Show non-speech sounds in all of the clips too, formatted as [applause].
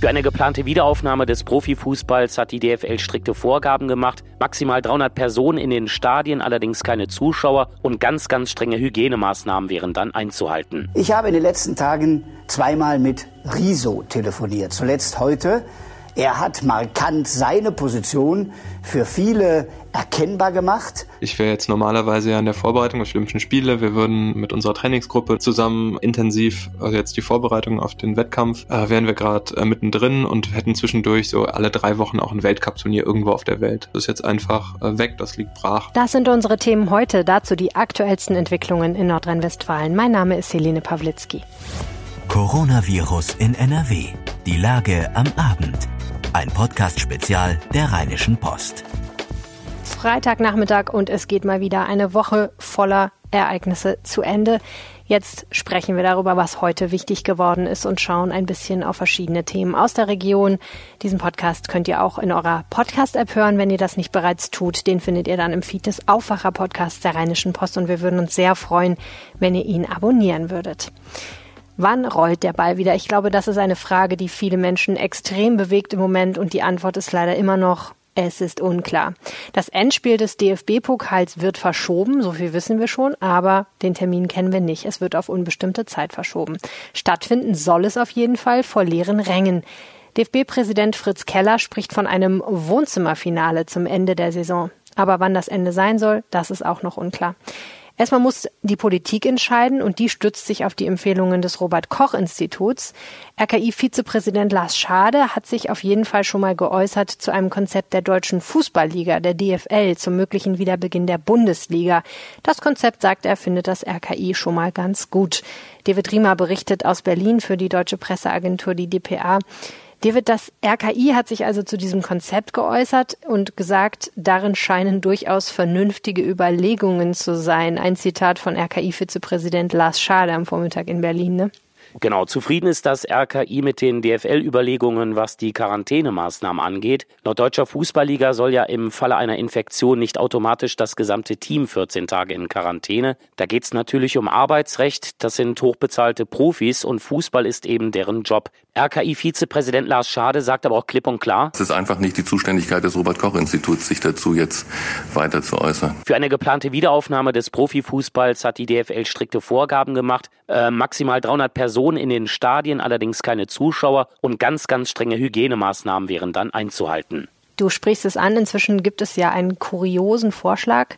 Für eine geplante Wiederaufnahme des Profifußballs hat die DFL strikte Vorgaben gemacht. Maximal 300 Personen in den Stadien, allerdings keine Zuschauer und ganz, ganz strenge Hygienemaßnahmen wären dann einzuhalten. Ich habe in den letzten Tagen zweimal mit Riso telefoniert. Zuletzt heute. Er hat markant seine Position für viele erkennbar gemacht. Ich wäre jetzt normalerweise ja in der Vorbereitung auf die Olympischen Spiele. Wir würden mit unserer Trainingsgruppe zusammen intensiv, also jetzt die Vorbereitung auf den Wettkampf, äh, wären wir gerade äh, mittendrin und hätten zwischendurch so alle drei Wochen auch ein Weltcup-Turnier irgendwo auf der Welt. Das ist jetzt einfach äh, weg, das liegt brach. Das sind unsere Themen heute. Dazu die aktuellsten Entwicklungen in Nordrhein-Westfalen. Mein Name ist Helene Pawlitzki. Coronavirus in NRW. Die Lage am Abend. Ein Podcast-Spezial der Rheinischen Post. Freitagnachmittag und es geht mal wieder eine Woche voller Ereignisse zu Ende. Jetzt sprechen wir darüber, was heute wichtig geworden ist und schauen ein bisschen auf verschiedene Themen aus der Region. Diesen Podcast könnt ihr auch in eurer Podcast-App hören, wenn ihr das nicht bereits tut. Den findet ihr dann im Feed des Aufwacher-Podcasts der Rheinischen Post und wir würden uns sehr freuen, wenn ihr ihn abonnieren würdet. Wann rollt der Ball wieder? Ich glaube, das ist eine Frage, die viele Menschen extrem bewegt im Moment und die Antwort ist leider immer noch es ist unklar. Das Endspiel des DFB-Pokals wird verschoben, so viel wissen wir schon, aber den Termin kennen wir nicht. Es wird auf unbestimmte Zeit verschoben. Stattfinden soll es auf jeden Fall vor leeren Rängen. DFB-Präsident Fritz Keller spricht von einem Wohnzimmerfinale zum Ende der Saison. Aber wann das Ende sein soll, das ist auch noch unklar. Erstmal muss die Politik entscheiden und die stützt sich auf die Empfehlungen des Robert Koch Instituts. RKI-Vizepräsident Lars Schade hat sich auf jeden Fall schon mal geäußert zu einem Konzept der deutschen Fußballliga, der DFL, zum möglichen Wiederbeginn der Bundesliga. Das Konzept, sagt er, findet das RKI schon mal ganz gut. David Riemer berichtet aus Berlin für die deutsche Presseagentur, die DPA. David, das RKI hat sich also zu diesem Konzept geäußert und gesagt, darin scheinen durchaus vernünftige Überlegungen zu sein. Ein Zitat von RKI-Vizepräsident Lars Schade am Vormittag in Berlin. Ne? Genau, zufrieden ist das RKI mit den DFL-Überlegungen, was die Quarantänemaßnahmen angeht. Laut deutscher Fußballliga soll ja im Falle einer Infektion nicht automatisch das gesamte Team 14 Tage in Quarantäne. Da geht es natürlich um Arbeitsrecht, das sind hochbezahlte Profis und Fußball ist eben deren Job. RKI-Vizepräsident Lars Schade sagt aber auch klipp und klar, es ist einfach nicht die Zuständigkeit des Robert-Koch-Instituts, sich dazu jetzt weiter zu äußern. Für eine geplante Wiederaufnahme des Profifußballs hat die DFL strikte Vorgaben gemacht. Äh, maximal 300 Personen in den Stadien, allerdings keine Zuschauer und ganz, ganz strenge Hygienemaßnahmen wären dann einzuhalten. Du sprichst es an, inzwischen gibt es ja einen kuriosen Vorschlag.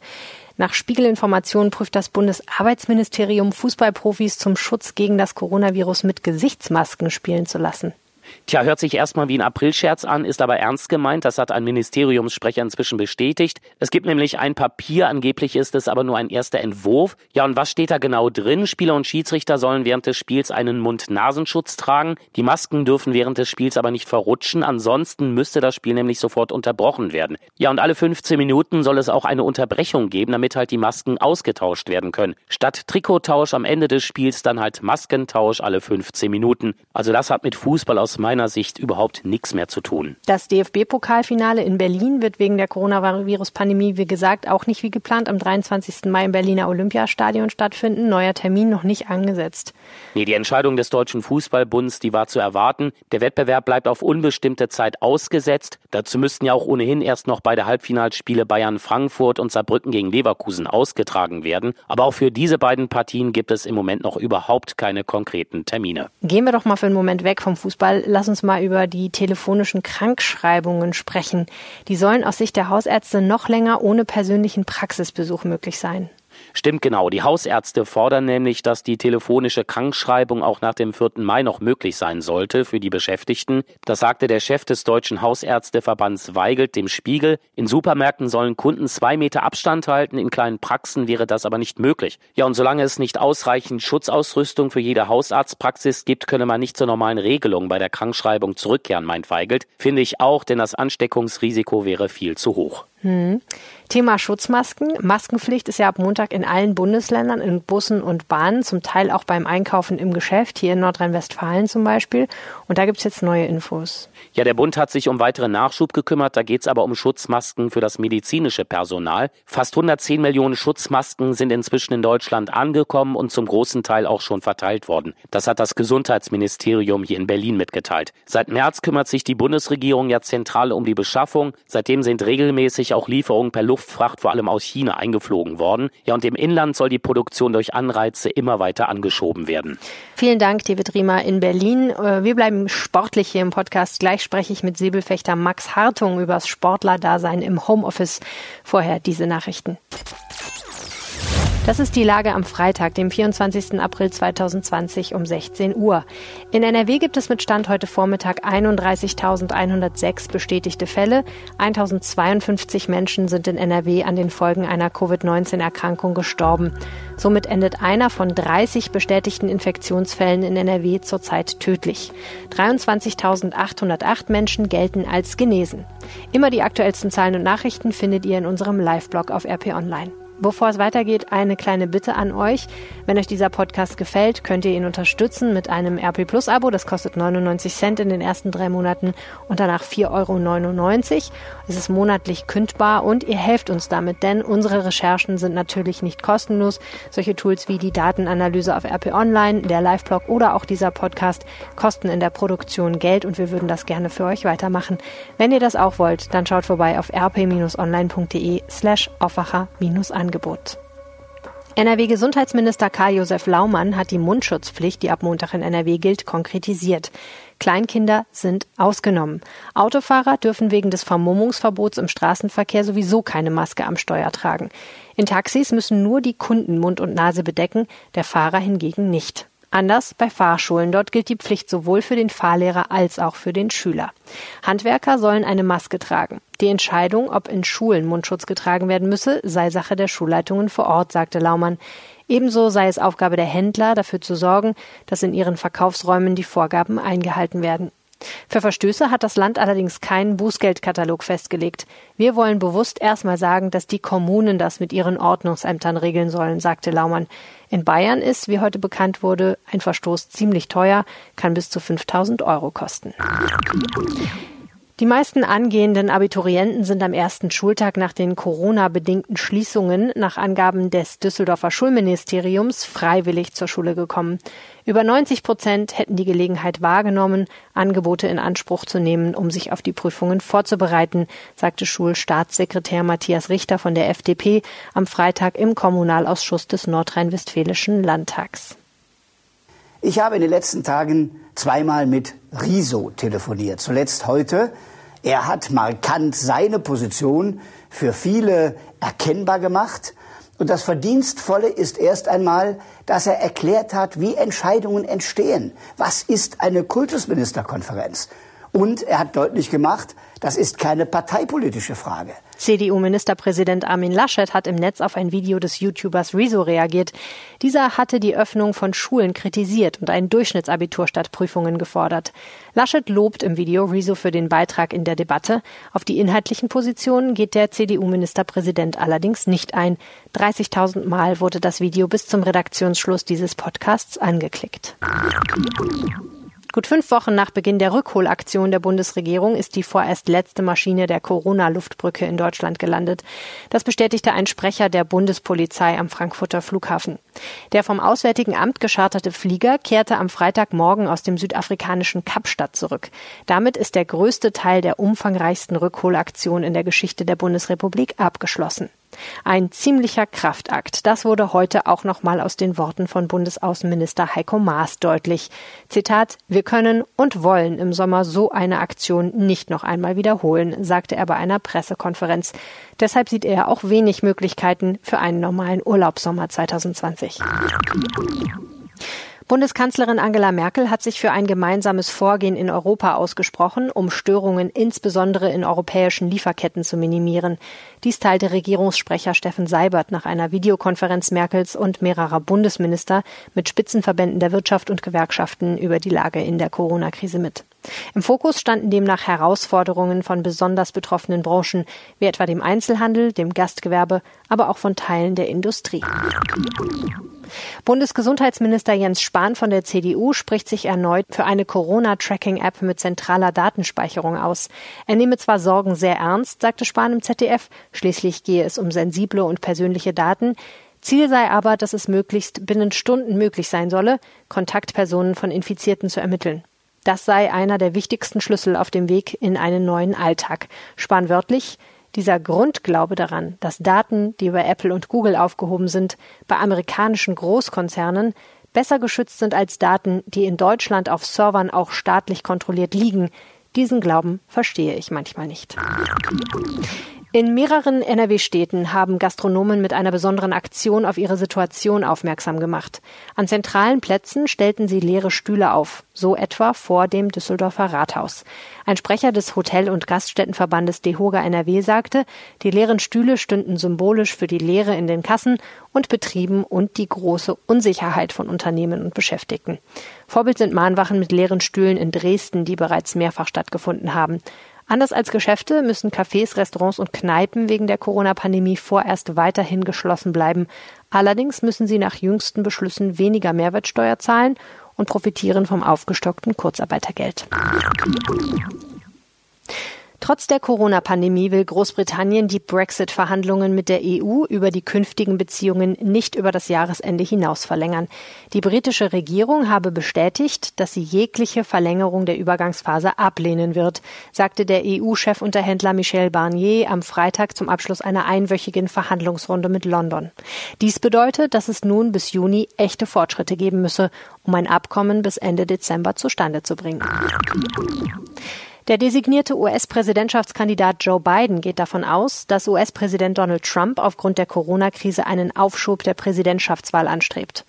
Nach Spiegelinformationen prüft das Bundesarbeitsministerium Fußballprofis zum Schutz gegen das Coronavirus mit Gesichtsmasken spielen zu lassen. Tja, hört sich erstmal wie ein Aprilscherz an, ist aber ernst gemeint. Das hat ein Ministeriumssprecher inzwischen bestätigt. Es gibt nämlich ein Papier, angeblich ist es aber nur ein erster Entwurf. Ja, und was steht da genau drin? Spieler und Schiedsrichter sollen während des Spiels einen Mund-Nasenschutz tragen. Die Masken dürfen während des Spiels aber nicht verrutschen. Ansonsten müsste das Spiel nämlich sofort unterbrochen werden. Ja, und alle 15 Minuten soll es auch eine Unterbrechung geben, damit halt die Masken ausgetauscht werden können. Statt Trikottausch am Ende des Spiels dann halt Maskentausch alle 15 Minuten. Also das hat mit Fußball aus meiner Sicht überhaupt nichts mehr zu tun. Das DFB-Pokalfinale in Berlin wird wegen der Coronavirus-Pandemie, wie gesagt, auch nicht wie geplant am 23. Mai im Berliner Olympiastadion stattfinden. Neuer Termin noch nicht angesetzt. Nee, die Entscheidung des Deutschen Fußballbunds, die war zu erwarten. Der Wettbewerb bleibt auf unbestimmte Zeit ausgesetzt. Dazu müssten ja auch ohnehin erst noch beide Halbfinalspiele Bayern-Frankfurt und Saarbrücken gegen Leverkusen ausgetragen werden. Aber auch für diese beiden Partien gibt es im Moment noch überhaupt keine konkreten Termine. Gehen wir doch mal für einen Moment weg vom Fußball lass uns mal über die telefonischen Krankschreibungen sprechen. Die sollen aus Sicht der Hausärzte noch länger ohne persönlichen Praxisbesuch möglich sein. Stimmt genau. Die Hausärzte fordern nämlich, dass die telefonische Krankschreibung auch nach dem 4. Mai noch möglich sein sollte für die Beschäftigten. Das sagte der Chef des Deutschen Hausärzteverbands Weigelt dem Spiegel. In Supermärkten sollen Kunden zwei Meter Abstand halten, in kleinen Praxen wäre das aber nicht möglich. Ja, und solange es nicht ausreichend Schutzausrüstung für jede Hausarztpraxis gibt, könne man nicht zur normalen Regelung bei der Krankschreibung zurückkehren, meint Weigelt. Finde ich auch, denn das Ansteckungsrisiko wäre viel zu hoch. Hm. Thema Schutzmasken. Maskenpflicht ist ja ab Montag in allen Bundesländern, in Bussen und Bahnen, zum Teil auch beim Einkaufen im Geschäft, hier in Nordrhein-Westfalen zum Beispiel. Und da gibt es jetzt neue Infos. Ja, der Bund hat sich um weiteren Nachschub gekümmert. Da geht es aber um Schutzmasken für das medizinische Personal. Fast 110 Millionen Schutzmasken sind inzwischen in Deutschland angekommen und zum großen Teil auch schon verteilt worden. Das hat das Gesundheitsministerium hier in Berlin mitgeteilt. Seit März kümmert sich die Bundesregierung ja zentral um die Beschaffung. Seitdem sind regelmäßig auch Lieferungen per Luftfracht vor allem aus China eingeflogen worden. Ja, und im Inland soll die Produktion durch Anreize immer weiter angeschoben werden. Vielen Dank, David Riemer in Berlin. Äh, wir bleiben sportlich hier im Podcast. Gleich spreche ich mit Säbelfechter Max Hartung über das Sportlerdasein im Homeoffice. Vorher diese Nachrichten. Das ist die Lage am Freitag, dem 24. April 2020 um 16 Uhr. In NRW gibt es mit Stand heute Vormittag 31.106 bestätigte Fälle. 1.052 Menschen sind in NRW an den Folgen einer Covid-19-Erkrankung gestorben. Somit endet einer von 30 bestätigten Infektionsfällen in NRW zurzeit tödlich. 23.808 Menschen gelten als genesen. Immer die aktuellsten Zahlen und Nachrichten findet ihr in unserem Live-Blog auf RP Online. Bevor es weitergeht, eine kleine Bitte an euch. Wenn euch dieser Podcast gefällt, könnt ihr ihn unterstützen mit einem RP Plus Abo. Das kostet 99 Cent in den ersten drei Monaten und danach 4,99 Euro. Es ist monatlich kündbar und ihr helft uns damit, denn unsere Recherchen sind natürlich nicht kostenlos. Solche Tools wie die Datenanalyse auf RP Online, der Live-Blog oder auch dieser Podcast kosten in der Produktion Geld und wir würden das gerne für euch weitermachen. Wenn ihr das auch wollt, dann schaut vorbei auf rp-online.de slash aufwacher-an. Angebot. NRW-Gesundheitsminister Karl-Josef Laumann hat die Mundschutzpflicht, die ab Montag in NRW gilt, konkretisiert. Kleinkinder sind ausgenommen. Autofahrer dürfen wegen des Vermummungsverbots im Straßenverkehr sowieso keine Maske am Steuer tragen. In Taxis müssen nur die Kunden Mund und Nase bedecken, der Fahrer hingegen nicht. Anders bei Fahrschulen. Dort gilt die Pflicht sowohl für den Fahrlehrer als auch für den Schüler. Handwerker sollen eine Maske tragen. Die Entscheidung, ob in Schulen Mundschutz getragen werden müsse, sei Sache der Schulleitungen vor Ort, sagte Laumann. Ebenso sei es Aufgabe der Händler, dafür zu sorgen, dass in ihren Verkaufsräumen die Vorgaben eingehalten werden. Für Verstöße hat das Land allerdings keinen Bußgeldkatalog festgelegt. Wir wollen bewusst erstmal sagen, dass die Kommunen das mit ihren Ordnungsämtern regeln sollen, sagte Laumann. In Bayern ist, wie heute bekannt wurde, ein Verstoß ziemlich teuer, kann bis zu 5000 Euro kosten. Die meisten angehenden Abiturienten sind am ersten Schultag nach den Corona-bedingten Schließungen nach Angaben des Düsseldorfer Schulministeriums freiwillig zur Schule gekommen. Über 90 Prozent hätten die Gelegenheit wahrgenommen, Angebote in Anspruch zu nehmen, um sich auf die Prüfungen vorzubereiten, sagte Schulstaatssekretär Matthias Richter von der FDP am Freitag im Kommunalausschuss des Nordrhein-Westfälischen Landtags. Ich habe in den letzten Tagen zweimal mit Riso telefoniert. Zuletzt heute er hat markant seine Position für viele erkennbar gemacht. Und das Verdienstvolle ist erst einmal, dass er erklärt hat, wie Entscheidungen entstehen. Was ist eine Kultusministerkonferenz? Und er hat deutlich gemacht, das ist keine parteipolitische Frage. CDU-Ministerpräsident Armin Laschet hat im Netz auf ein Video des YouTubers Rezo reagiert. Dieser hatte die Öffnung von Schulen kritisiert und ein Durchschnittsabitur statt Prüfungen gefordert. Laschet lobt im Video Rezo für den Beitrag in der Debatte. Auf die inhaltlichen Positionen geht der CDU-Ministerpräsident allerdings nicht ein. 30.000 Mal wurde das Video bis zum Redaktionsschluss dieses Podcasts angeklickt. Gut fünf Wochen nach Beginn der Rückholaktion der Bundesregierung ist die vorerst letzte Maschine der Corona-Luftbrücke in Deutschland gelandet. Das bestätigte ein Sprecher der Bundespolizei am Frankfurter Flughafen. Der vom Auswärtigen Amt gescharterte Flieger kehrte am Freitagmorgen aus dem südafrikanischen Kapstadt zurück. Damit ist der größte Teil der umfangreichsten Rückholaktion in der Geschichte der Bundesrepublik abgeschlossen. Ein ziemlicher Kraftakt. Das wurde heute auch nochmal aus den Worten von Bundesaußenminister Heiko Maas deutlich. Zitat, wir können und wollen im Sommer so eine Aktion nicht noch einmal wiederholen, sagte er bei einer Pressekonferenz. Deshalb sieht er auch wenig Möglichkeiten für einen normalen Urlaubssommer 2020. Bundeskanzlerin Angela Merkel hat sich für ein gemeinsames Vorgehen in Europa ausgesprochen, um Störungen insbesondere in europäischen Lieferketten zu minimieren. Dies teilte Regierungssprecher Steffen Seibert nach einer Videokonferenz Merkels und mehrerer Bundesminister mit Spitzenverbänden der Wirtschaft und Gewerkschaften über die Lage in der Corona-Krise mit. Im Fokus standen demnach Herausforderungen von besonders betroffenen Branchen, wie etwa dem Einzelhandel, dem Gastgewerbe, aber auch von Teilen der Industrie. Bundesgesundheitsminister Jens Spahn von der CDU spricht sich erneut für eine Corona-Tracking-App mit zentraler Datenspeicherung aus. Er nehme zwar Sorgen sehr ernst, sagte Spahn im ZDF, schließlich gehe es um sensible und persönliche Daten, Ziel sei aber, dass es möglichst binnen Stunden möglich sein solle, Kontaktpersonen von Infizierten zu ermitteln. Das sei einer der wichtigsten Schlüssel auf dem Weg in einen neuen Alltag. Spahn wörtlich, dieser Grundglaube daran, dass Daten, die bei Apple und Google aufgehoben sind, bei amerikanischen Großkonzernen besser geschützt sind als Daten, die in Deutschland auf Servern auch staatlich kontrolliert liegen, diesen Glauben verstehe ich manchmal nicht. In mehreren NRW-Städten haben Gastronomen mit einer besonderen Aktion auf ihre Situation aufmerksam gemacht. An zentralen Plätzen stellten sie leere Stühle auf, so etwa vor dem Düsseldorfer Rathaus. Ein Sprecher des Hotel- und Gaststättenverbandes DEHOGA NRW sagte, die leeren Stühle stünden symbolisch für die Leere in den Kassen und Betrieben und die große Unsicherheit von Unternehmen und Beschäftigten. Vorbild sind Mahnwachen mit leeren Stühlen in Dresden, die bereits mehrfach stattgefunden haben. Anders als Geschäfte müssen Cafés, Restaurants und Kneipen wegen der Corona-Pandemie vorerst weiterhin geschlossen bleiben. Allerdings müssen sie nach jüngsten Beschlüssen weniger Mehrwertsteuer zahlen und profitieren vom aufgestockten Kurzarbeitergeld. Trotz der Corona-Pandemie will Großbritannien die Brexit-Verhandlungen mit der EU über die künftigen Beziehungen nicht über das Jahresende hinaus verlängern. Die britische Regierung habe bestätigt, dass sie jegliche Verlängerung der Übergangsphase ablehnen wird, sagte der EU-Chefunterhändler Michel Barnier am Freitag zum Abschluss einer einwöchigen Verhandlungsrunde mit London. Dies bedeutet, dass es nun bis Juni echte Fortschritte geben müsse, um ein Abkommen bis Ende Dezember zustande zu bringen. Der designierte US-Präsidentschaftskandidat Joe Biden geht davon aus, dass US-Präsident Donald Trump aufgrund der Corona-Krise einen Aufschub der Präsidentschaftswahl anstrebt.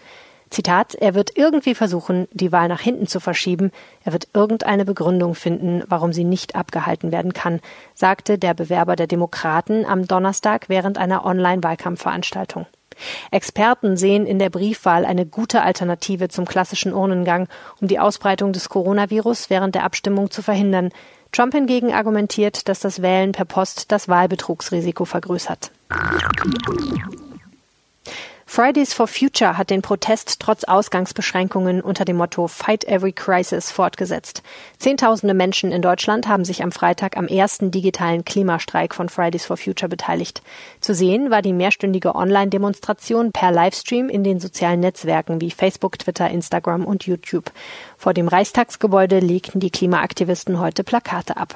Zitat, er wird irgendwie versuchen, die Wahl nach hinten zu verschieben. Er wird irgendeine Begründung finden, warum sie nicht abgehalten werden kann, sagte der Bewerber der Demokraten am Donnerstag während einer Online-Wahlkampfveranstaltung. Experten sehen in der Briefwahl eine gute Alternative zum klassischen Urnengang, um die Ausbreitung des Coronavirus während der Abstimmung zu verhindern. Trump hingegen argumentiert, dass das Wählen per Post das Wahlbetrugsrisiko vergrößert. Fridays for Future hat den Protest trotz Ausgangsbeschränkungen unter dem Motto Fight Every Crisis fortgesetzt. Zehntausende Menschen in Deutschland haben sich am Freitag am ersten digitalen Klimastreik von Fridays for Future beteiligt. Zu sehen war die mehrstündige Online-Demonstration per Livestream in den sozialen Netzwerken wie Facebook, Twitter, Instagram und YouTube. Vor dem Reichstagsgebäude legten die Klimaaktivisten heute Plakate ab.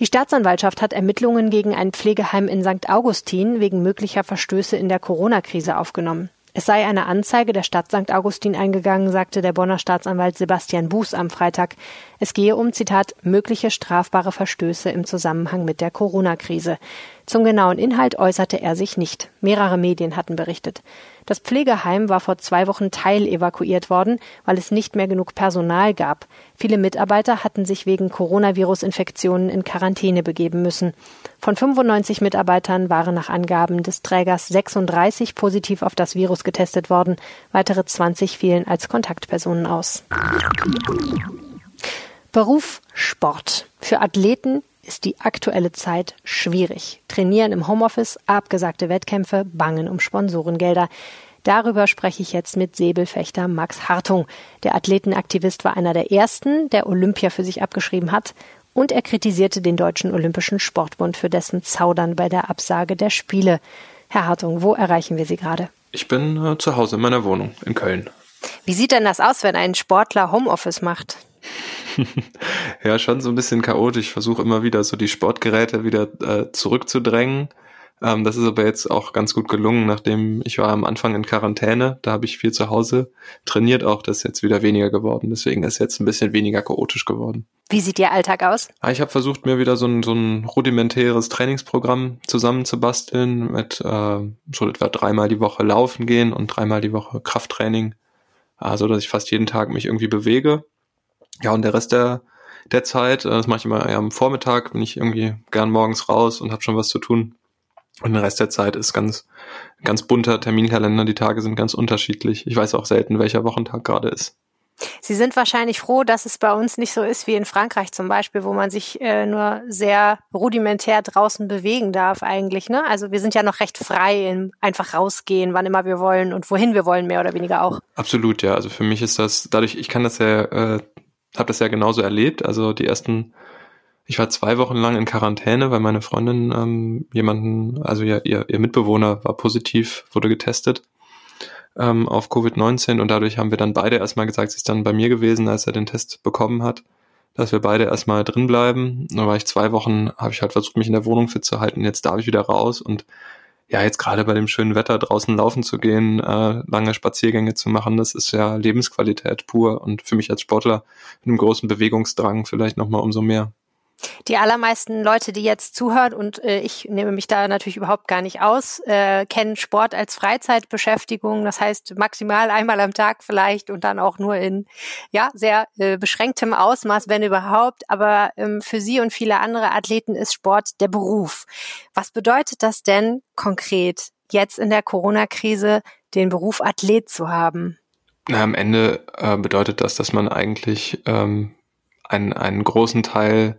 Die Staatsanwaltschaft hat Ermittlungen gegen ein Pflegeheim in St. Augustin wegen möglicher Verstöße in der Corona-Krise aufgenommen. Es sei eine Anzeige der Stadt St. Augustin eingegangen, sagte der Bonner Staatsanwalt Sebastian Buß am Freitag. Es gehe um, Zitat, mögliche strafbare Verstöße im Zusammenhang mit der Corona-Krise. Zum genauen Inhalt äußerte er sich nicht. Mehrere Medien hatten berichtet. Das Pflegeheim war vor zwei Wochen teilevakuiert worden, weil es nicht mehr genug Personal gab. Viele Mitarbeiter hatten sich wegen Coronavirus-Infektionen in Quarantäne begeben müssen. Von 95 Mitarbeitern waren nach Angaben des Trägers 36 positiv auf das Virus getestet worden. Weitere 20 fielen als Kontaktpersonen aus. Beruf Sport. Für Athleten ist die aktuelle Zeit schwierig. Trainieren im Homeoffice, abgesagte Wettkämpfe, bangen um Sponsorengelder. Darüber spreche ich jetzt mit Säbelfechter Max Hartung. Der Athletenaktivist war einer der ersten, der Olympia für sich abgeschrieben hat. Und er kritisierte den Deutschen Olympischen Sportbund für dessen Zaudern bei der Absage der Spiele. Herr Hartung, wo erreichen wir Sie gerade? Ich bin äh, zu Hause in meiner Wohnung in Köln. Wie sieht denn das aus, wenn ein Sportler Homeoffice macht? Ja, schon so ein bisschen chaotisch. Ich versuche immer wieder so die Sportgeräte wieder äh, zurückzudrängen. Ähm, das ist aber jetzt auch ganz gut gelungen, nachdem ich war am Anfang in Quarantäne. Da habe ich viel zu Hause trainiert auch. Das ist jetzt wieder weniger geworden. Deswegen ist jetzt ein bisschen weniger chaotisch geworden. Wie sieht Ihr Alltag aus? Ah, ich habe versucht, mir wieder so ein, so ein rudimentäres Trainingsprogramm zusammenzubasteln mit äh, so etwa dreimal die Woche laufen gehen und dreimal die Woche Krafttraining. Also, dass ich fast jeden Tag mich irgendwie bewege ja, und der Rest der, der Zeit, äh, das mache ich immer eher am Vormittag, bin ich irgendwie gern morgens raus und habe schon was zu tun. Und der Rest der Zeit ist ganz, ganz bunter Terminkalender. Die Tage sind ganz unterschiedlich. Ich weiß auch selten, welcher Wochentag gerade ist. Sie sind wahrscheinlich froh, dass es bei uns nicht so ist wie in Frankreich zum Beispiel, wo man sich äh, nur sehr rudimentär draußen bewegen darf eigentlich. Ne? Also wir sind ja noch recht frei in einfach rausgehen, wann immer wir wollen und wohin wir wollen, mehr oder weniger auch. Absolut, ja. Also für mich ist das, dadurch, ich kann das ja, äh, habe das ja genauso erlebt. Also die ersten, ich war zwei Wochen lang in Quarantäne, weil meine Freundin ähm, jemanden, also ja, ihr, ihr Mitbewohner war positiv, wurde getestet ähm, auf Covid-19 und dadurch haben wir dann beide erstmal gesagt, sie ist dann bei mir gewesen, als er den Test bekommen hat, dass wir beide erstmal drin bleiben. Dann war ich zwei Wochen, habe ich halt versucht, mich in der Wohnung fit zu halten. Jetzt darf ich wieder raus und ja, jetzt gerade bei dem schönen Wetter draußen laufen zu gehen, äh, lange Spaziergänge zu machen, das ist ja Lebensqualität pur und für mich als Sportler mit einem großen Bewegungsdrang vielleicht nochmal umso mehr. Die allermeisten Leute, die jetzt zuhören, und äh, ich nehme mich da natürlich überhaupt gar nicht aus, äh, kennen Sport als Freizeitbeschäftigung. Das heißt maximal einmal am Tag vielleicht und dann auch nur in ja sehr äh, beschränktem Ausmaß, wenn überhaupt. Aber ähm, für Sie und viele andere Athleten ist Sport der Beruf. Was bedeutet das denn konkret jetzt in der Corona-Krise, den Beruf Athlet zu haben? Na, am Ende äh, bedeutet das, dass man eigentlich ähm, einen, einen großen Teil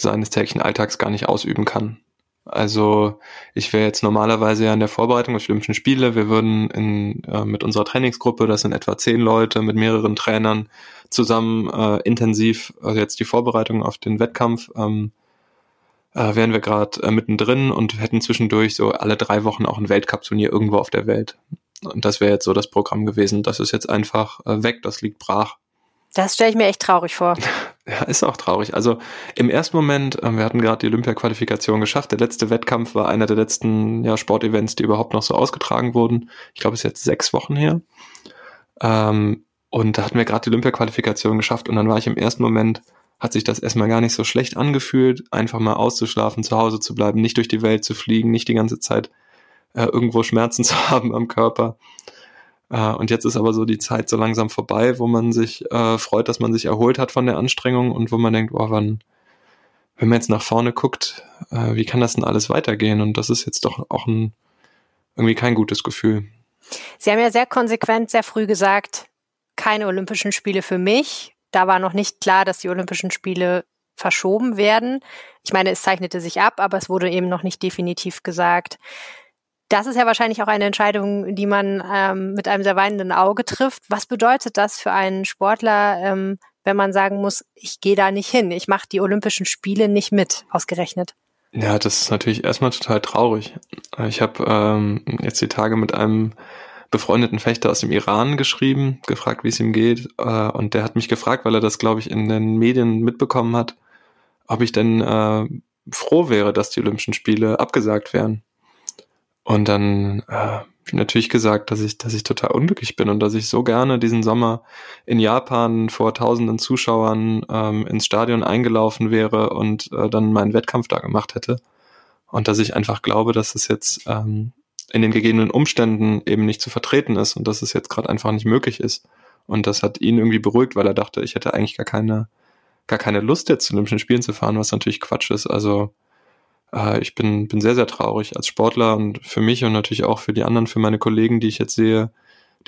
seines täglichen Alltags gar nicht ausüben kann. Also ich wäre jetzt normalerweise ja in der Vorbereitung der Olympischen Spiele. Wir würden in, äh, mit unserer Trainingsgruppe, das sind etwa zehn Leute mit mehreren Trainern, zusammen äh, intensiv also jetzt die Vorbereitung auf den Wettkampf. Ähm, äh, wären wir gerade äh, mittendrin und hätten zwischendurch so alle drei Wochen auch ein Weltcup-Turnier irgendwo auf der Welt. Und das wäre jetzt so das Programm gewesen. Das ist jetzt einfach äh, weg, das liegt brach. Das stelle ich mir echt traurig vor. [laughs] Ja, ist auch traurig. Also im ersten Moment, äh, wir hatten gerade die Olympia-Qualifikation geschafft. Der letzte Wettkampf war einer der letzten ja, Sportevents, die überhaupt noch so ausgetragen wurden. Ich glaube, es ist jetzt sechs Wochen her. Ähm, und da hatten wir gerade die Olympia-Qualifikation geschafft und dann war ich im ersten Moment, hat sich das erstmal gar nicht so schlecht angefühlt, einfach mal auszuschlafen, zu Hause zu bleiben, nicht durch die Welt zu fliegen, nicht die ganze Zeit äh, irgendwo Schmerzen [laughs] zu haben am Körper. Äh, und jetzt ist aber so die Zeit so langsam vorbei, wo man sich äh, freut, dass man sich erholt hat von der Anstrengung und wo man denkt, oh, wann, wenn man jetzt nach vorne guckt, äh, wie kann das denn alles weitergehen? Und das ist jetzt doch auch ein, irgendwie kein gutes Gefühl. Sie haben ja sehr konsequent, sehr früh gesagt, keine Olympischen Spiele für mich. Da war noch nicht klar, dass die Olympischen Spiele verschoben werden. Ich meine, es zeichnete sich ab, aber es wurde eben noch nicht definitiv gesagt. Das ist ja wahrscheinlich auch eine Entscheidung, die man ähm, mit einem sehr weinenden Auge trifft. Was bedeutet das für einen Sportler, ähm, wenn man sagen muss, ich gehe da nicht hin, ich mache die Olympischen Spiele nicht mit, ausgerechnet? Ja, das ist natürlich erstmal total traurig. Ich habe ähm, jetzt die Tage mit einem befreundeten Fechter aus dem Iran geschrieben, gefragt, wie es ihm geht. Äh, und der hat mich gefragt, weil er das, glaube ich, in den Medien mitbekommen hat, ob ich denn äh, froh wäre, dass die Olympischen Spiele abgesagt wären. Und dann äh, natürlich gesagt, dass ich, dass ich total unglücklich bin und dass ich so gerne diesen Sommer in Japan vor tausenden Zuschauern ähm, ins Stadion eingelaufen wäre und äh, dann meinen Wettkampf da gemacht hätte. Und dass ich einfach glaube, dass es jetzt ähm, in den gegebenen Umständen eben nicht zu vertreten ist und dass es jetzt gerade einfach nicht möglich ist. Und das hat ihn irgendwie beruhigt, weil er dachte, ich hätte eigentlich gar keine, gar keine Lust jetzt zu Olympischen Spielen zu fahren, was natürlich Quatsch ist. Also äh, ich bin, bin sehr, sehr traurig als Sportler und für mich und natürlich auch für die anderen, für meine Kollegen, die ich jetzt sehe,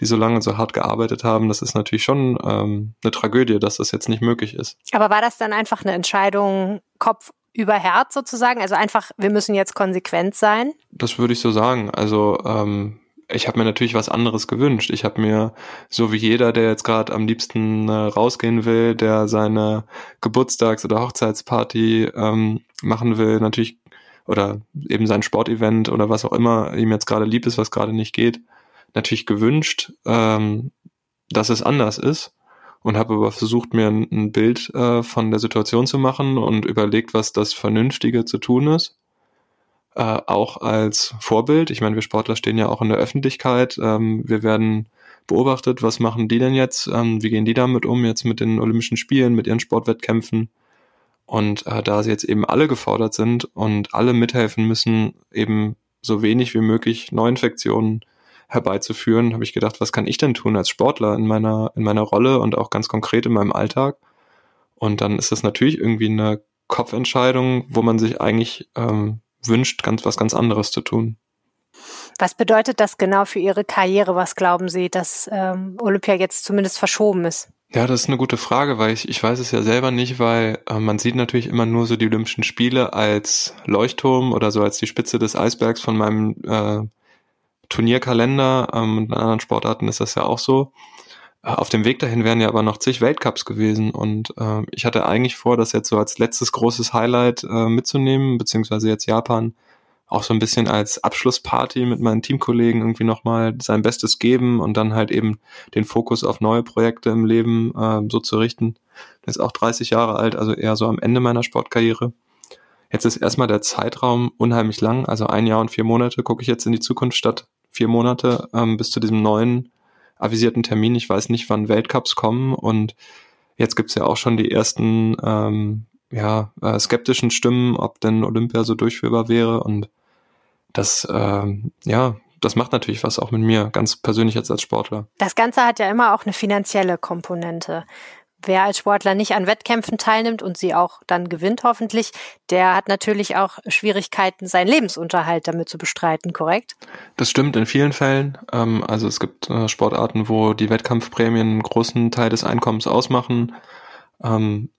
die so lange und so hart gearbeitet haben, das ist natürlich schon ähm, eine Tragödie, dass das jetzt nicht möglich ist. Aber war das dann einfach eine Entscheidung Kopf über Herz sozusagen? Also einfach, wir müssen jetzt konsequent sein? Das würde ich so sagen. Also ähm, ich habe mir natürlich was anderes gewünscht. Ich habe mir, so wie jeder, der jetzt gerade am liebsten äh, rausgehen will, der seine Geburtstags- oder Hochzeitsparty ähm, machen will, natürlich oder eben sein Sportevent oder was auch immer ihm jetzt gerade lieb ist, was gerade nicht geht, natürlich gewünscht, ähm, dass es anders ist und habe aber versucht, mir ein, ein Bild äh, von der Situation zu machen und überlegt, was das Vernünftige zu tun ist. Äh, auch als Vorbild. Ich meine, wir Sportler stehen ja auch in der Öffentlichkeit. Ähm, wir werden beobachtet, was machen die denn jetzt? Ähm, wie gehen die damit um, jetzt mit den Olympischen Spielen, mit ihren Sportwettkämpfen? Und äh, da sie jetzt eben alle gefordert sind und alle mithelfen müssen, eben so wenig wie möglich Neuinfektionen herbeizuführen, habe ich gedacht, was kann ich denn tun als Sportler in meiner, in meiner Rolle und auch ganz konkret in meinem Alltag? Und dann ist das natürlich irgendwie eine Kopfentscheidung, wo man sich eigentlich ähm, wünscht, ganz was ganz anderes zu tun. Was bedeutet das genau für Ihre Karriere? Was glauben Sie, dass ähm, Olympia jetzt zumindest verschoben ist? Ja, das ist eine gute Frage, weil ich, ich weiß es ja selber nicht, weil äh, man sieht natürlich immer nur so die Olympischen Spiele als Leuchtturm oder so als die Spitze des Eisbergs von meinem äh, Turnierkalender. Ähm, in anderen Sportarten ist das ja auch so. Äh, auf dem Weg dahin wären ja aber noch zig Weltcups gewesen und äh, ich hatte eigentlich vor, das jetzt so als letztes großes Highlight äh, mitzunehmen, beziehungsweise jetzt Japan auch so ein bisschen als Abschlussparty mit meinen Teamkollegen irgendwie nochmal sein Bestes geben und dann halt eben den Fokus auf neue Projekte im Leben äh, so zu richten. Ich bin auch 30 Jahre alt, also eher so am Ende meiner Sportkarriere. Jetzt ist erstmal der Zeitraum unheimlich lang, also ein Jahr und vier Monate gucke ich jetzt in die Zukunft statt vier Monate ähm, bis zu diesem neuen avisierten Termin. Ich weiß nicht, wann Weltcups kommen und jetzt gibt's ja auch schon die ersten ähm, ja, äh, skeptischen Stimmen, ob denn Olympia so durchführbar wäre und das, ähm, ja, das macht natürlich was auch mit mir, ganz persönlich jetzt als Sportler. Das Ganze hat ja immer auch eine finanzielle Komponente. Wer als Sportler nicht an Wettkämpfen teilnimmt und sie auch dann gewinnt hoffentlich, der hat natürlich auch Schwierigkeiten, seinen Lebensunterhalt damit zu bestreiten, korrekt? Das stimmt in vielen Fällen. Ähm, also es gibt äh, Sportarten, wo die Wettkampfprämien einen großen Teil des Einkommens ausmachen. Ähm,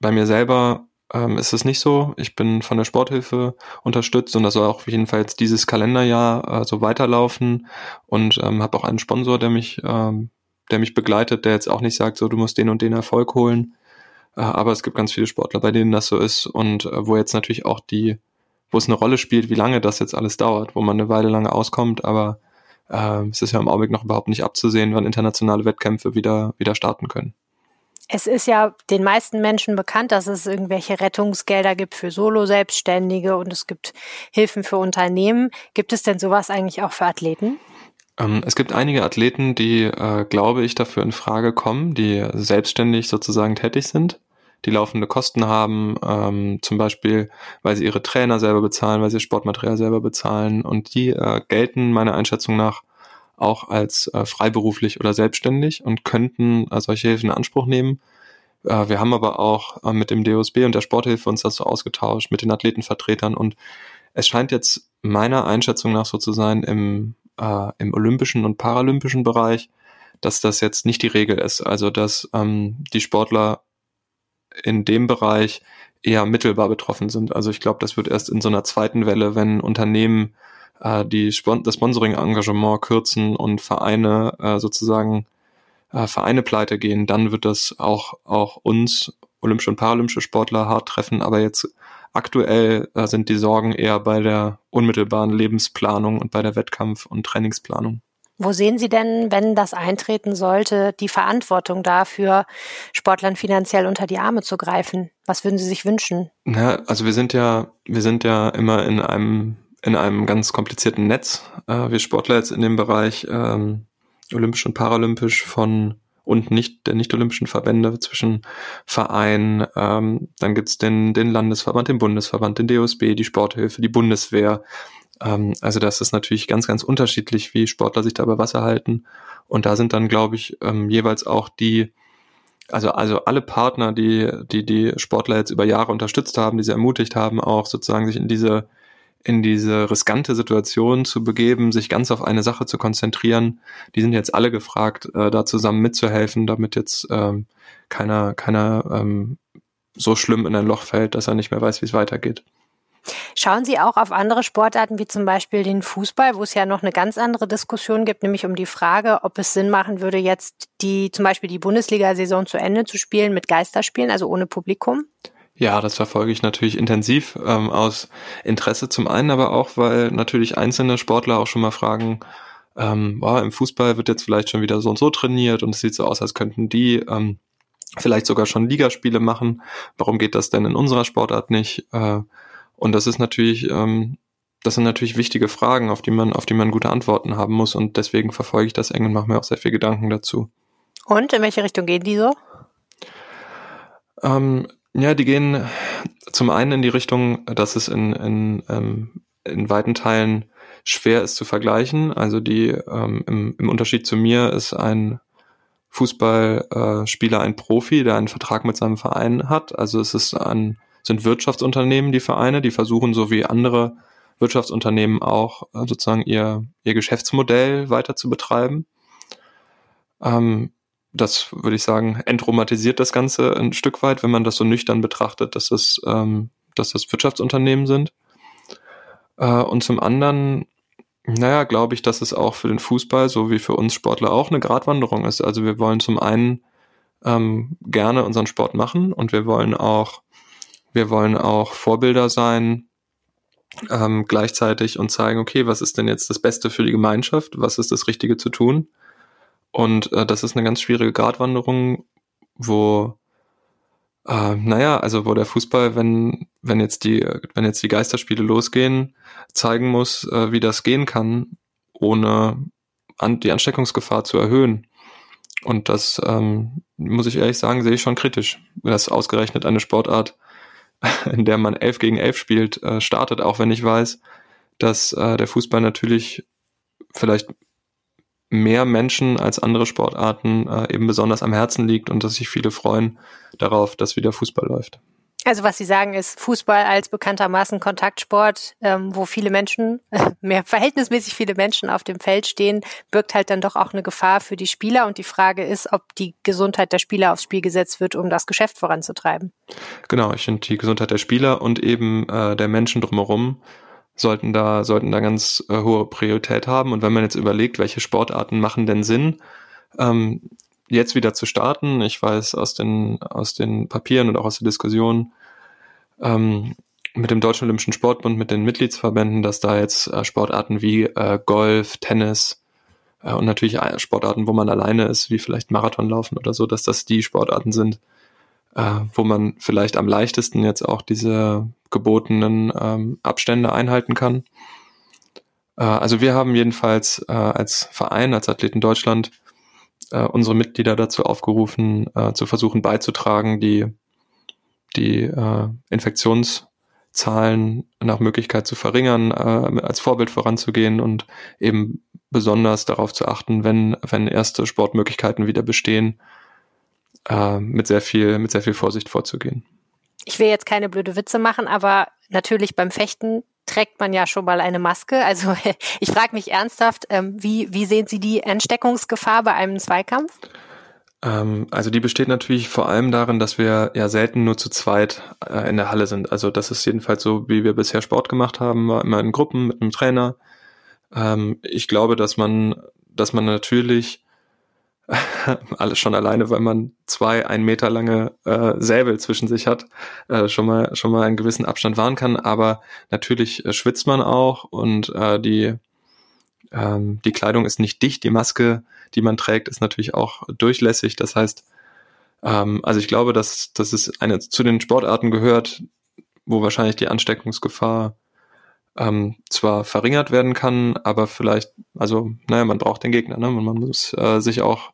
bei mir selber ähm, ist es nicht so. Ich bin von der Sporthilfe unterstützt und das soll auch jedenfalls dieses Kalenderjahr äh, so weiterlaufen und ähm, habe auch einen Sponsor, der mich, ähm, der mich begleitet, der jetzt auch nicht sagt, so du musst den und den Erfolg holen. Äh, aber es gibt ganz viele Sportler, bei denen das so ist und äh, wo jetzt natürlich auch die, wo es eine Rolle spielt, wie lange das jetzt alles dauert, wo man eine Weile lange auskommt, aber äh, es ist ja im Augenblick noch überhaupt nicht abzusehen, wann internationale Wettkämpfe wieder, wieder starten können. Es ist ja den meisten Menschen bekannt, dass es irgendwelche Rettungsgelder gibt für Solo-Selbstständige und es gibt Hilfen für Unternehmen. Gibt es denn sowas eigentlich auch für Athleten? Ähm, es gibt einige Athleten, die, äh, glaube ich, dafür in Frage kommen, die selbstständig sozusagen tätig sind, die laufende Kosten haben, ähm, zum Beispiel, weil sie ihre Trainer selber bezahlen, weil sie Sportmaterial selber bezahlen und die äh, gelten meiner Einschätzung nach auch als äh, freiberuflich oder selbstständig und könnten äh, solche Hilfen in Anspruch nehmen. Äh, wir haben aber auch äh, mit dem DOSB und der Sporthilfe uns das so ausgetauscht, mit den Athletenvertretern und es scheint jetzt meiner Einschätzung nach so zu sein im, äh, im olympischen und paralympischen Bereich, dass das jetzt nicht die Regel ist. Also dass ähm, die Sportler in dem Bereich eher mittelbar betroffen sind. Also ich glaube, das wird erst in so einer zweiten Welle, wenn Unternehmen äh, die Spon das Sponsoring-Engagement kürzen und Vereine äh, sozusagen äh, Vereine pleite gehen, dann wird das auch, auch uns, olympische und paralympische Sportler, hart treffen. Aber jetzt aktuell äh, sind die Sorgen eher bei der unmittelbaren Lebensplanung und bei der Wettkampf- und Trainingsplanung. Wo sehen Sie denn, wenn das eintreten sollte, die Verantwortung dafür, Sportlern finanziell unter die Arme zu greifen? Was würden Sie sich wünschen? Ja, also wir sind ja, wir sind ja immer in einem in einem ganz komplizierten Netz. Äh, wir Sportler jetzt in dem Bereich ähm, olympisch und paralympisch von und nicht der nicht-olympischen Verbände zwischen Vereinen, ähm, dann gibt's den, den Landesverband, den Bundesverband, den DOSB, die Sporthilfe, die Bundeswehr. Ähm, also das ist natürlich ganz, ganz unterschiedlich, wie Sportler sich da über Wasser halten. Und da sind dann, glaube ich, ähm, jeweils auch die, also, also alle Partner, die, die die Sportler jetzt über Jahre unterstützt haben, die sie ermutigt haben, auch sozusagen sich in diese in diese riskante Situation zu begeben, sich ganz auf eine Sache zu konzentrieren. Die sind jetzt alle gefragt, äh, da zusammen mitzuhelfen, damit jetzt ähm, keiner, keiner ähm, so schlimm in ein Loch fällt, dass er nicht mehr weiß, wie es weitergeht. Schauen Sie auch auf andere Sportarten wie zum Beispiel den Fußball, wo es ja noch eine ganz andere Diskussion gibt, nämlich um die Frage, ob es Sinn machen würde, jetzt die zum Beispiel die Bundesliga-Saison zu Ende zu spielen mit Geisterspielen, also ohne Publikum? Ja, das verfolge ich natürlich intensiv ähm, aus Interesse zum einen, aber auch, weil natürlich einzelne Sportler auch schon mal fragen, ähm, boah, im Fußball wird jetzt vielleicht schon wieder so und so trainiert und es sieht so aus, als könnten die ähm, vielleicht sogar schon Ligaspiele machen. Warum geht das denn in unserer Sportart nicht? Äh, und das ist natürlich, ähm, das sind natürlich wichtige Fragen, auf die man, auf die man gute Antworten haben muss und deswegen verfolge ich das eng und mache mir auch sehr viel Gedanken dazu. Und in welche Richtung gehen die so? Ähm, ja, die gehen zum einen in die Richtung, dass es in, in, ähm, in weiten Teilen schwer ist zu vergleichen. Also die ähm, im, im Unterschied zu mir ist ein Fußballspieler ein Profi, der einen Vertrag mit seinem Verein hat. Also es ist ein, sind Wirtschaftsunternehmen, die Vereine, die versuchen so wie andere Wirtschaftsunternehmen auch äh, sozusagen ihr, ihr Geschäftsmodell weiter zu betreiben. Ähm, das würde ich sagen, entromantisiert das Ganze ein Stück weit, wenn man das so nüchtern betrachtet, dass das, ähm, dass das Wirtschaftsunternehmen sind. Äh, und zum anderen, naja, glaube ich, dass es auch für den Fußball, so wie für uns Sportler auch, eine Gratwanderung ist. Also wir wollen zum einen ähm, gerne unseren Sport machen und wir wollen auch, wir wollen auch Vorbilder sein, ähm, gleichzeitig und zeigen, okay, was ist denn jetzt das Beste für die Gemeinschaft, was ist das Richtige zu tun. Und äh, das ist eine ganz schwierige Gratwanderung, wo, äh, naja, also wo der Fußball, wenn, wenn jetzt die, wenn jetzt die Geisterspiele losgehen, zeigen muss, äh, wie das gehen kann, ohne an, die Ansteckungsgefahr zu erhöhen. Und das, ähm, muss ich ehrlich sagen, sehe ich schon kritisch, dass ausgerechnet eine Sportart [laughs] in der man elf gegen elf spielt, äh, startet, auch wenn ich weiß, dass äh, der Fußball natürlich vielleicht mehr Menschen als andere Sportarten äh, eben besonders am Herzen liegt und dass sich viele freuen darauf, dass wieder Fußball läuft. Also was Sie sagen ist, Fußball als bekanntermaßen Kontaktsport, ähm, wo viele Menschen, [laughs] mehr verhältnismäßig viele Menschen auf dem Feld stehen, birgt halt dann doch auch eine Gefahr für die Spieler. Und die Frage ist, ob die Gesundheit der Spieler aufs Spiel gesetzt wird, um das Geschäft voranzutreiben. Genau, ich finde die Gesundheit der Spieler und eben äh, der Menschen drumherum sollten da, sollten da ganz äh, hohe Priorität haben. Und wenn man jetzt überlegt, welche Sportarten machen denn Sinn, ähm, jetzt wieder zu starten. Ich weiß aus den, aus den Papieren und auch aus der Diskussion, ähm, mit dem Deutschen Olympischen Sportbund, mit den Mitgliedsverbänden, dass da jetzt äh, Sportarten wie äh, Golf, Tennis äh, und natürlich äh, Sportarten, wo man alleine ist, wie vielleicht Marathonlaufen oder so, dass das die Sportarten sind, äh, wo man vielleicht am leichtesten jetzt auch diese gebotenen ähm, Abstände einhalten kann. Äh, also wir haben jedenfalls äh, als Verein, als Athleten Deutschland äh, unsere Mitglieder dazu aufgerufen, äh, zu versuchen beizutragen, die die äh, Infektionszahlen nach Möglichkeit zu verringern, als Vorbild voranzugehen und eben besonders darauf zu achten, wenn, wenn erste Sportmöglichkeiten wieder bestehen, äh, mit sehr viel, mit sehr viel Vorsicht vorzugehen. Ich will jetzt keine blöde Witze machen, aber natürlich beim Fechten trägt man ja schon mal eine Maske. Also [laughs] ich frage mich ernsthaft, ähm, wie, wie sehen Sie die Ansteckungsgefahr bei einem Zweikampf? Ähm, also die besteht natürlich vor allem darin, dass wir ja selten nur zu zweit äh, in der Halle sind. Also das ist jedenfalls so, wie wir bisher Sport gemacht haben, war immer in Gruppen mit einem Trainer. Ähm, ich glaube, dass man, dass man natürlich [laughs] alles schon alleine, weil man zwei ein Meter lange äh, Säbel zwischen sich hat, äh, schon mal schon mal einen gewissen Abstand wahren kann. Aber natürlich äh, schwitzt man auch und äh, die ähm, die Kleidung ist nicht dicht, die Maske, die man trägt, ist natürlich auch durchlässig. Das heißt, ähm, also ich glaube, dass, dass es eine zu den Sportarten gehört, wo wahrscheinlich die Ansteckungsgefahr ähm, zwar verringert werden kann, aber vielleicht, also, naja, man braucht den Gegner, ne? Man, man muss äh, sich auch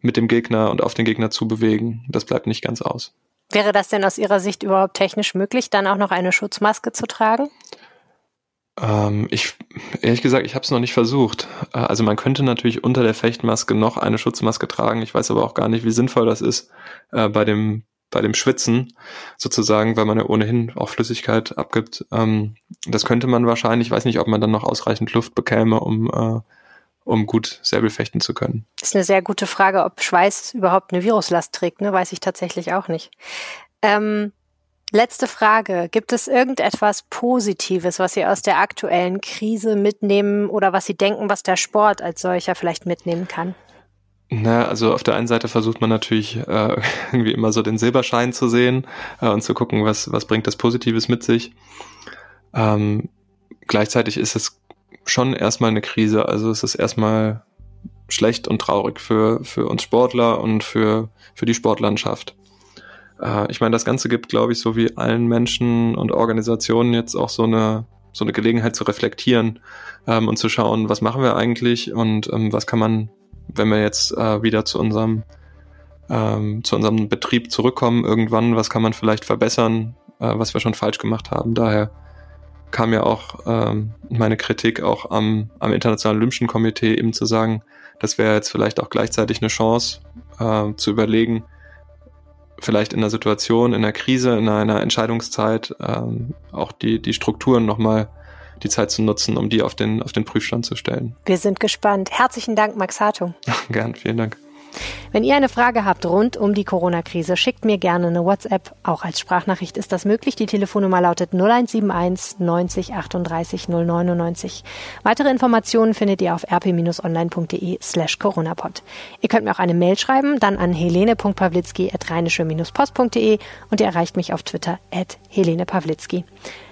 mit dem Gegner und auf den Gegner zu bewegen. Das bleibt nicht ganz aus. Wäre das denn aus Ihrer Sicht überhaupt technisch möglich, dann auch noch eine Schutzmaske zu tragen? Ähm, ich, ehrlich gesagt, ich habe es noch nicht versucht. Äh, also man könnte natürlich unter der Fechtmaske noch eine Schutzmaske tragen. Ich weiß aber auch gar nicht, wie sinnvoll das ist äh, bei dem bei dem Schwitzen sozusagen, weil man ja ohnehin auch Flüssigkeit abgibt. Ähm, das könnte man wahrscheinlich. Ich weiß nicht, ob man dann noch ausreichend Luft bekäme, um äh, um gut Säbel fechten zu können. Das ist eine sehr gute Frage, ob Schweiß überhaupt eine Viruslast trägt. Ne, weiß ich tatsächlich auch nicht. Ähm, Letzte Frage. Gibt es irgendetwas Positives, was Sie aus der aktuellen Krise mitnehmen oder was Sie denken, was der Sport als solcher vielleicht mitnehmen kann? Na, also auf der einen Seite versucht man natürlich äh, [laughs] irgendwie immer so den Silberschein zu sehen äh, und zu gucken, was, was bringt das Positives mit sich. Ähm, gleichzeitig ist es schon erstmal eine Krise. Also es ist erstmal schlecht und traurig für, für uns Sportler und für, für die Sportlandschaft. Äh, ich meine, das Ganze gibt, glaube ich, so wie allen Menschen und Organisationen jetzt auch so eine, so eine Gelegenheit zu reflektieren ähm, und zu schauen, was machen wir eigentlich und ähm, was kann man, wenn wir jetzt äh, wieder zu unserem, ähm, zu unserem Betrieb zurückkommen, irgendwann, was kann man vielleicht verbessern, äh, was wir schon falsch gemacht haben. Daher kam ja auch ähm, meine Kritik auch am, am Internationalen Olympischen Komitee eben zu sagen, das wäre jetzt vielleicht auch gleichzeitig eine Chance äh, zu überlegen, vielleicht in einer Situation, in einer Krise, in einer Entscheidungszeit ähm, auch die, die Strukturen nochmal die Zeit zu nutzen, um die auf den, auf den Prüfstand zu stellen. Wir sind gespannt. Herzlichen Dank, Max Hartung. [laughs] Gern, vielen Dank. Wenn ihr eine Frage habt rund um die Corona-Krise, schickt mir gerne eine WhatsApp. Auch als Sprachnachricht ist das möglich. Die Telefonnummer lautet 0171 90 38 099. Weitere Informationen findet ihr auf rp-online.de slash coronapod. Ihr könnt mir auch eine Mail schreiben, dann an helene.pawlitzki at rheinische-post.de und ihr erreicht mich auf Twitter at Helene.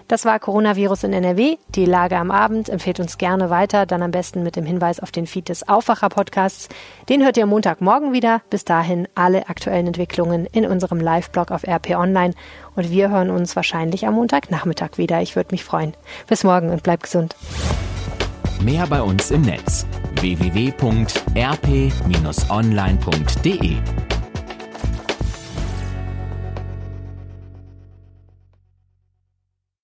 Das war Coronavirus in NRW. Die Lage am Abend empfehlt uns gerne weiter, dann am besten mit dem Hinweis auf den Feed des Aufwacher-Podcasts. Den hört ihr Montagmorgen wieder. Bis dahin alle aktuellen Entwicklungen in unserem Live-Blog auf RP Online. Und wir hören uns wahrscheinlich am Montagnachmittag wieder. Ich würde mich freuen. Bis morgen und bleibt gesund. Mehr bei uns im Netz www.rp-online.de